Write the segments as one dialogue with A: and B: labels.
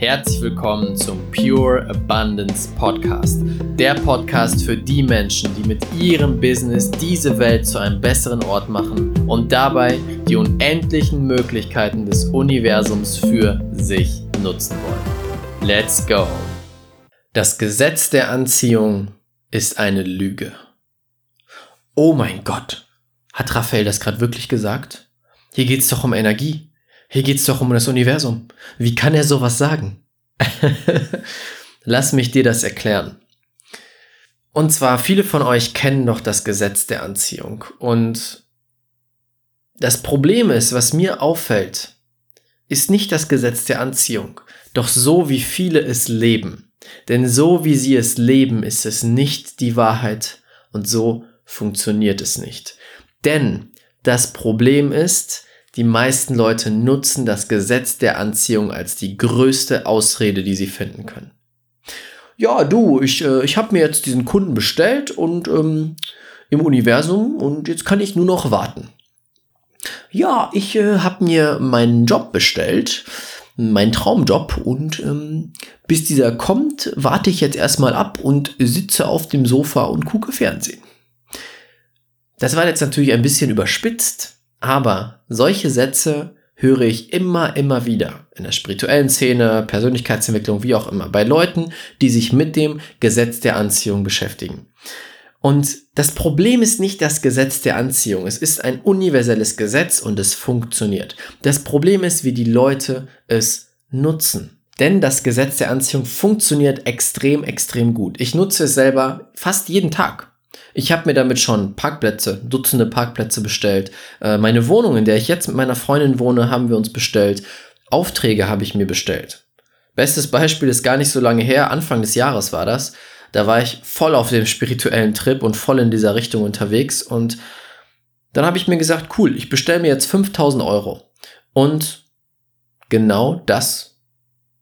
A: Herzlich willkommen zum Pure Abundance Podcast. Der Podcast für die Menschen, die mit ihrem Business diese Welt zu einem besseren Ort machen und dabei die unendlichen Möglichkeiten des Universums für sich nutzen wollen. Let's go! Das Gesetz der Anziehung ist eine Lüge. Oh mein Gott, hat Raphael das gerade wirklich gesagt? Hier geht es doch um Energie. Hier geht's doch um das Universum. Wie kann er sowas sagen? Lass mich dir das erklären. Und zwar, viele von euch kennen doch das Gesetz der Anziehung. Und das Problem ist, was mir auffällt, ist nicht das Gesetz der Anziehung, doch so wie viele es leben. Denn so wie sie es leben, ist es nicht die Wahrheit und so funktioniert es nicht. Denn das Problem ist, die meisten Leute nutzen das Gesetz der Anziehung als die größte Ausrede, die sie finden können. Ja, du, ich, äh, ich habe mir jetzt diesen Kunden bestellt und ähm, im Universum und jetzt kann ich nur noch warten. Ja, ich äh, habe mir meinen Job bestellt, meinen Traumjob und ähm, bis dieser kommt, warte ich jetzt erstmal ab und sitze auf dem Sofa und gucke Fernsehen. Das war jetzt natürlich ein bisschen überspitzt, aber solche Sätze höre ich immer, immer wieder in der spirituellen Szene, Persönlichkeitsentwicklung, wie auch immer, bei Leuten, die sich mit dem Gesetz der Anziehung beschäftigen. Und das Problem ist nicht das Gesetz der Anziehung. Es ist ein universelles Gesetz und es funktioniert. Das Problem ist, wie die Leute es nutzen. Denn das Gesetz der Anziehung funktioniert extrem, extrem gut. Ich nutze es selber fast jeden Tag. Ich habe mir damit schon Parkplätze, Dutzende Parkplätze bestellt. Äh, meine Wohnung, in der ich jetzt mit meiner Freundin wohne, haben wir uns bestellt. Aufträge habe ich mir bestellt. Bestes Beispiel ist gar nicht so lange her, Anfang des Jahres war das. Da war ich voll auf dem spirituellen Trip und voll in dieser Richtung unterwegs. Und dann habe ich mir gesagt, cool, ich bestelle mir jetzt 5000 Euro. Und genau das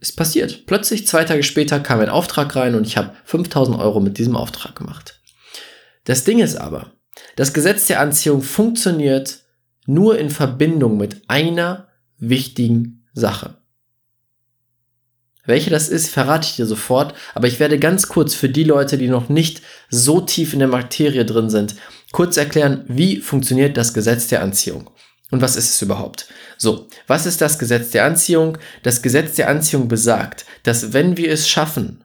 A: ist passiert. Plötzlich zwei Tage später kam ein Auftrag rein und ich habe 5000 Euro mit diesem Auftrag gemacht. Das Ding ist aber, das Gesetz der Anziehung funktioniert nur in Verbindung mit einer wichtigen Sache. Welche das ist, verrate ich dir sofort, aber ich werde ganz kurz für die Leute, die noch nicht so tief in der Materie drin sind, kurz erklären, wie funktioniert das Gesetz der Anziehung. Und was ist es überhaupt? So, was ist das Gesetz der Anziehung? Das Gesetz der Anziehung besagt, dass wenn wir es schaffen,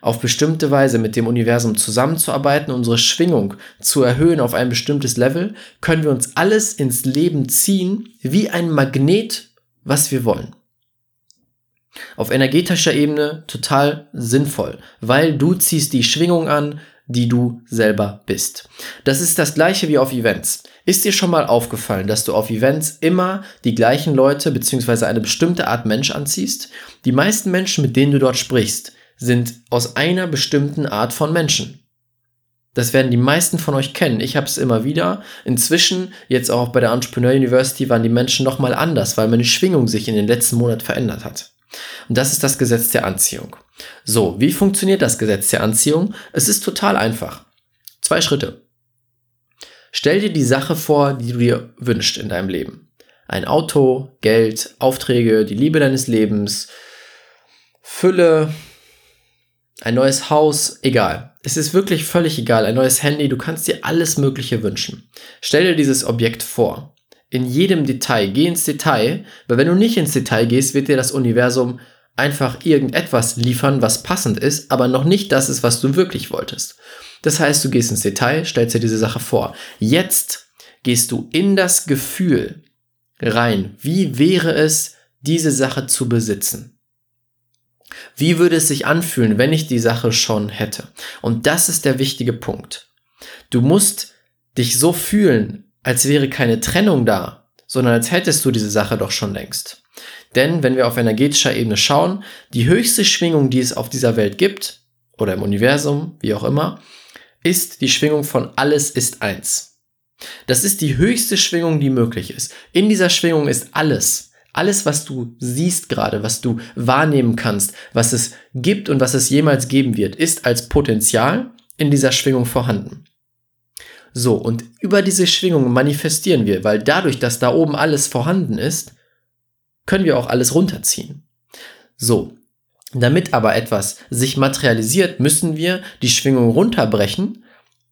A: auf bestimmte Weise mit dem Universum zusammenzuarbeiten, unsere Schwingung zu erhöhen auf ein bestimmtes Level, können wir uns alles ins Leben ziehen, wie ein Magnet, was wir wollen. Auf energetischer Ebene total sinnvoll, weil du ziehst die Schwingung an, die du selber bist. Das ist das gleiche wie auf Events. Ist dir schon mal aufgefallen, dass du auf Events immer die gleichen Leute bzw. eine bestimmte Art Mensch anziehst? Die meisten Menschen, mit denen du dort sprichst, sind aus einer bestimmten Art von Menschen. Das werden die meisten von euch kennen. Ich habe es immer wieder. Inzwischen, jetzt auch bei der Entrepreneur University, waren die Menschen nochmal anders, weil meine Schwingung sich in den letzten Monat verändert hat. Und das ist das Gesetz der Anziehung. So, wie funktioniert das Gesetz der Anziehung? Es ist total einfach. Zwei Schritte. Stell dir die Sache vor, die du dir wünschst in deinem Leben. Ein Auto, Geld, Aufträge, die Liebe deines Lebens, Fülle, ein neues Haus, egal. Es ist wirklich völlig egal. Ein neues Handy, du kannst dir alles Mögliche wünschen. Stell dir dieses Objekt vor. In jedem Detail. Geh ins Detail, weil wenn du nicht ins Detail gehst, wird dir das Universum einfach irgendetwas liefern, was passend ist, aber noch nicht das ist, was du wirklich wolltest. Das heißt, du gehst ins Detail, stellst dir diese Sache vor. Jetzt gehst du in das Gefühl rein. Wie wäre es, diese Sache zu besitzen? Wie würde es sich anfühlen, wenn ich die Sache schon hätte? Und das ist der wichtige Punkt. Du musst dich so fühlen, als wäre keine Trennung da, sondern als hättest du diese Sache doch schon längst. Denn wenn wir auf energetischer Ebene schauen, die höchste Schwingung, die es auf dieser Welt gibt, oder im Universum, wie auch immer, ist die Schwingung von alles ist eins. Das ist die höchste Schwingung, die möglich ist. In dieser Schwingung ist alles. Alles, was du siehst gerade, was du wahrnehmen kannst, was es gibt und was es jemals geben wird, ist als Potenzial in dieser Schwingung vorhanden. So, und über diese Schwingung manifestieren wir, weil dadurch, dass da oben alles vorhanden ist, können wir auch alles runterziehen. So, Damit aber etwas sich materialisiert, müssen wir die Schwingung runterbrechen,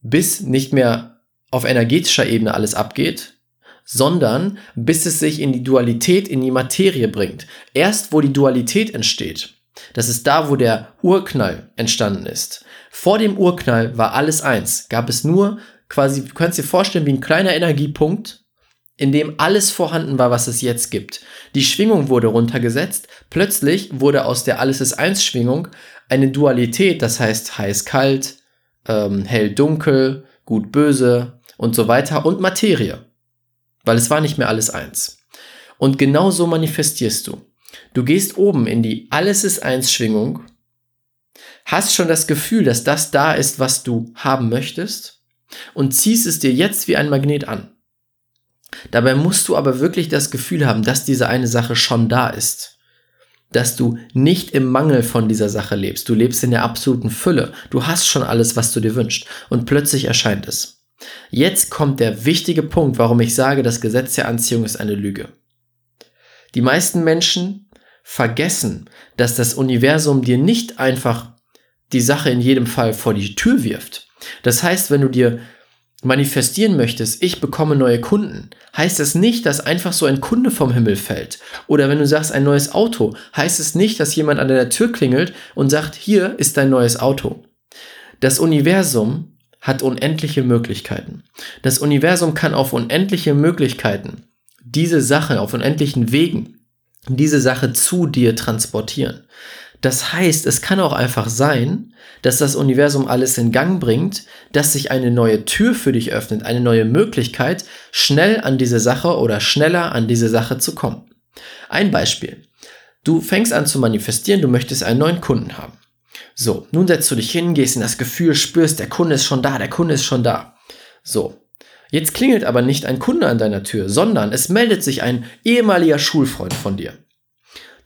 A: bis nicht mehr auf energetischer Ebene alles abgeht, sondern bis es sich in die Dualität, in die Materie bringt. Erst wo die Dualität entsteht, das ist da, wo der Urknall entstanden ist. Vor dem Urknall war alles eins, gab es nur quasi, du kannst dir vorstellen, wie ein kleiner Energiepunkt, in dem alles vorhanden war, was es jetzt gibt. Die Schwingung wurde runtergesetzt, plötzlich wurde aus der Alles ist eins Schwingung eine Dualität, das heißt heiß-kalt, ähm, hell-dunkel, gut-böse und so weiter und Materie, weil es war nicht mehr alles eins. Und genau so manifestierst du. Du gehst oben in die Alles ist eins Schwingung, hast schon das Gefühl, dass das da ist, was du haben möchtest und ziehst es dir jetzt wie ein Magnet an. Dabei musst du aber wirklich das Gefühl haben, dass diese eine Sache schon da ist. Dass du nicht im Mangel von dieser Sache lebst. Du lebst in der absoluten Fülle. Du hast schon alles, was du dir wünschst. Und plötzlich erscheint es. Jetzt kommt der wichtige Punkt, warum ich sage, das Gesetz der Anziehung ist eine Lüge. Die meisten Menschen vergessen, dass das Universum dir nicht einfach die Sache in jedem Fall vor die Tür wirft. Das heißt, wenn du dir manifestieren möchtest, ich bekomme neue Kunden, heißt es nicht, dass einfach so ein Kunde vom Himmel fällt. Oder wenn du sagst ein neues Auto, heißt es nicht, dass jemand an deiner Tür klingelt und sagt, hier ist dein neues Auto. Das Universum hat unendliche Möglichkeiten. Das Universum kann auf unendliche Möglichkeiten diese Sache, auf unendlichen Wegen, diese Sache zu dir transportieren. Das heißt, es kann auch einfach sein, dass das Universum alles in Gang bringt, dass sich eine neue Tür für dich öffnet, eine neue Möglichkeit, schnell an diese Sache oder schneller an diese Sache zu kommen. Ein Beispiel. Du fängst an zu manifestieren, du möchtest einen neuen Kunden haben. So, nun setzt du dich hin, gehst in das Gefühl, spürst, der Kunde ist schon da, der Kunde ist schon da. So. Jetzt klingelt aber nicht ein Kunde an deiner Tür, sondern es meldet sich ein ehemaliger Schulfreund von dir.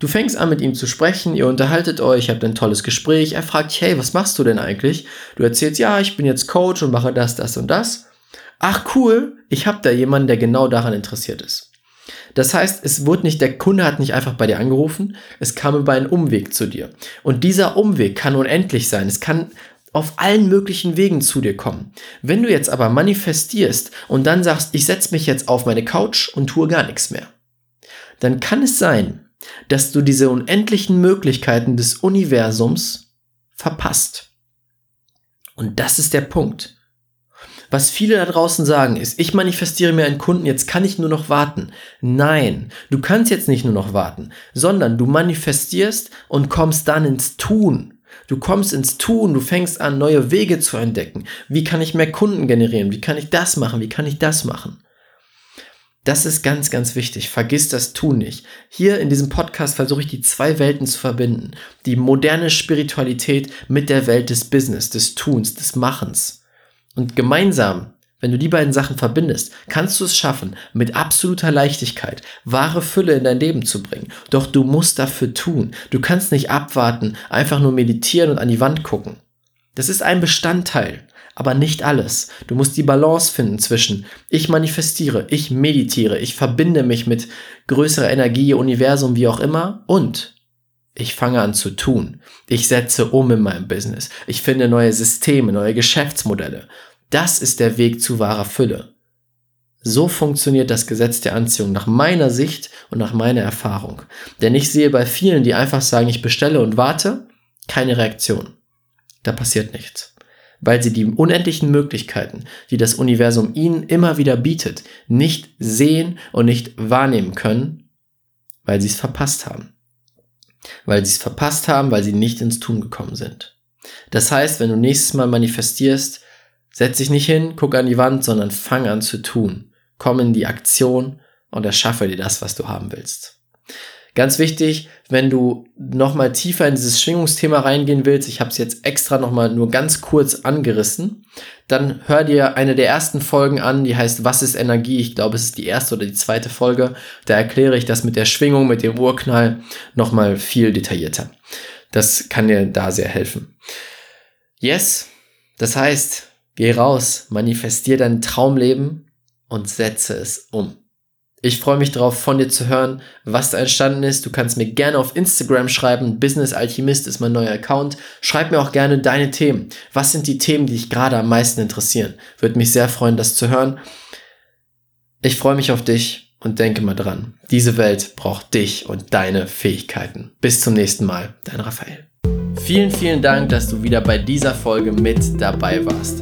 A: Du fängst an mit ihm zu sprechen, ihr unterhaltet euch, habt ein tolles Gespräch, er fragt dich, hey, was machst du denn eigentlich? Du erzählst, ja, ich bin jetzt Coach und mache das, das und das. Ach cool, ich habe da jemanden, der genau daran interessiert ist. Das heißt, es wurde nicht, der Kunde hat nicht einfach bei dir angerufen, es kam über einen Umweg zu dir. Und dieser Umweg kann unendlich sein. Es kann auf allen möglichen Wegen zu dir kommen. Wenn du jetzt aber manifestierst und dann sagst, ich setze mich jetzt auf meine Couch und tue gar nichts mehr, dann kann es sein, dass du diese unendlichen Möglichkeiten des Universums verpasst. Und das ist der Punkt. Was viele da draußen sagen ist, ich manifestiere mir einen Kunden, jetzt kann ich nur noch warten. Nein, du kannst jetzt nicht nur noch warten, sondern du manifestierst und kommst dann ins Tun. Du kommst ins Tun, du fängst an, neue Wege zu entdecken. Wie kann ich mehr Kunden generieren? Wie kann ich das machen? Wie kann ich das machen? Das ist ganz, ganz wichtig. Vergiss das Tun nicht. Hier in diesem Podcast versuche ich die zwei Welten zu verbinden. Die moderne Spiritualität mit der Welt des Business, des Tuns, des Machens. Und gemeinsam, wenn du die beiden Sachen verbindest, kannst du es schaffen, mit absoluter Leichtigkeit wahre Fülle in dein Leben zu bringen. Doch du musst dafür tun. Du kannst nicht abwarten, einfach nur meditieren und an die Wand gucken. Das ist ein Bestandteil aber nicht alles. Du musst die Balance finden zwischen ich manifestiere, ich meditiere, ich verbinde mich mit größerer Energie, Universum, wie auch immer und ich fange an zu tun. Ich setze um in meinem Business. Ich finde neue Systeme, neue Geschäftsmodelle. Das ist der Weg zu wahrer Fülle. So funktioniert das Gesetz der Anziehung nach meiner Sicht und nach meiner Erfahrung. Denn ich sehe bei vielen, die einfach sagen, ich bestelle und warte, keine Reaktion. Da passiert nichts weil sie die unendlichen Möglichkeiten, die das Universum ihnen immer wieder bietet, nicht sehen und nicht wahrnehmen können, weil sie es verpasst haben. Weil sie es verpasst haben, weil sie nicht ins Tun gekommen sind. Das heißt, wenn du nächstes Mal manifestierst, setz dich nicht hin, guck an die Wand, sondern fang an zu tun. Komm in die Aktion und erschaffe dir das, was du haben willst. Ganz wichtig, wenn du nochmal tiefer in dieses Schwingungsthema reingehen willst, ich habe es jetzt extra nochmal nur ganz kurz angerissen, dann hör dir eine der ersten Folgen an, die heißt Was ist Energie? Ich glaube, es ist die erste oder die zweite Folge. Da erkläre ich das mit der Schwingung, mit dem Urknall nochmal viel detaillierter. Das kann dir da sehr helfen. Yes, das heißt, geh raus, manifestier dein Traumleben und setze es um. Ich freue mich darauf, von dir zu hören, was da entstanden ist. Du kannst mir gerne auf Instagram schreiben. Business Alchemist ist mein neuer Account. Schreib mir auch gerne deine Themen. Was sind die Themen, die dich gerade am meisten interessieren? Würde mich sehr freuen, das zu hören. Ich freue mich auf dich und denke mal dran. Diese Welt braucht dich und deine Fähigkeiten. Bis zum nächsten Mal. Dein Raphael. Vielen, vielen Dank, dass du wieder bei dieser Folge mit dabei warst.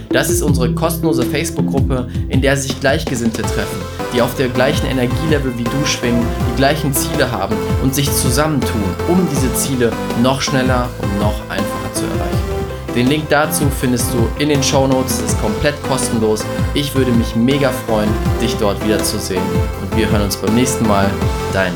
A: Das ist unsere kostenlose Facebook-Gruppe, in der sich Gleichgesinnte treffen, die auf der gleichen Energielevel wie du schwingen, die gleichen Ziele haben und sich zusammentun, um diese Ziele noch schneller und noch einfacher zu erreichen. Den Link dazu findest du in den Show Notes. Es ist komplett kostenlos. Ich würde mich mega freuen, dich dort wiederzusehen. Und wir hören uns beim nächsten Mal. Dein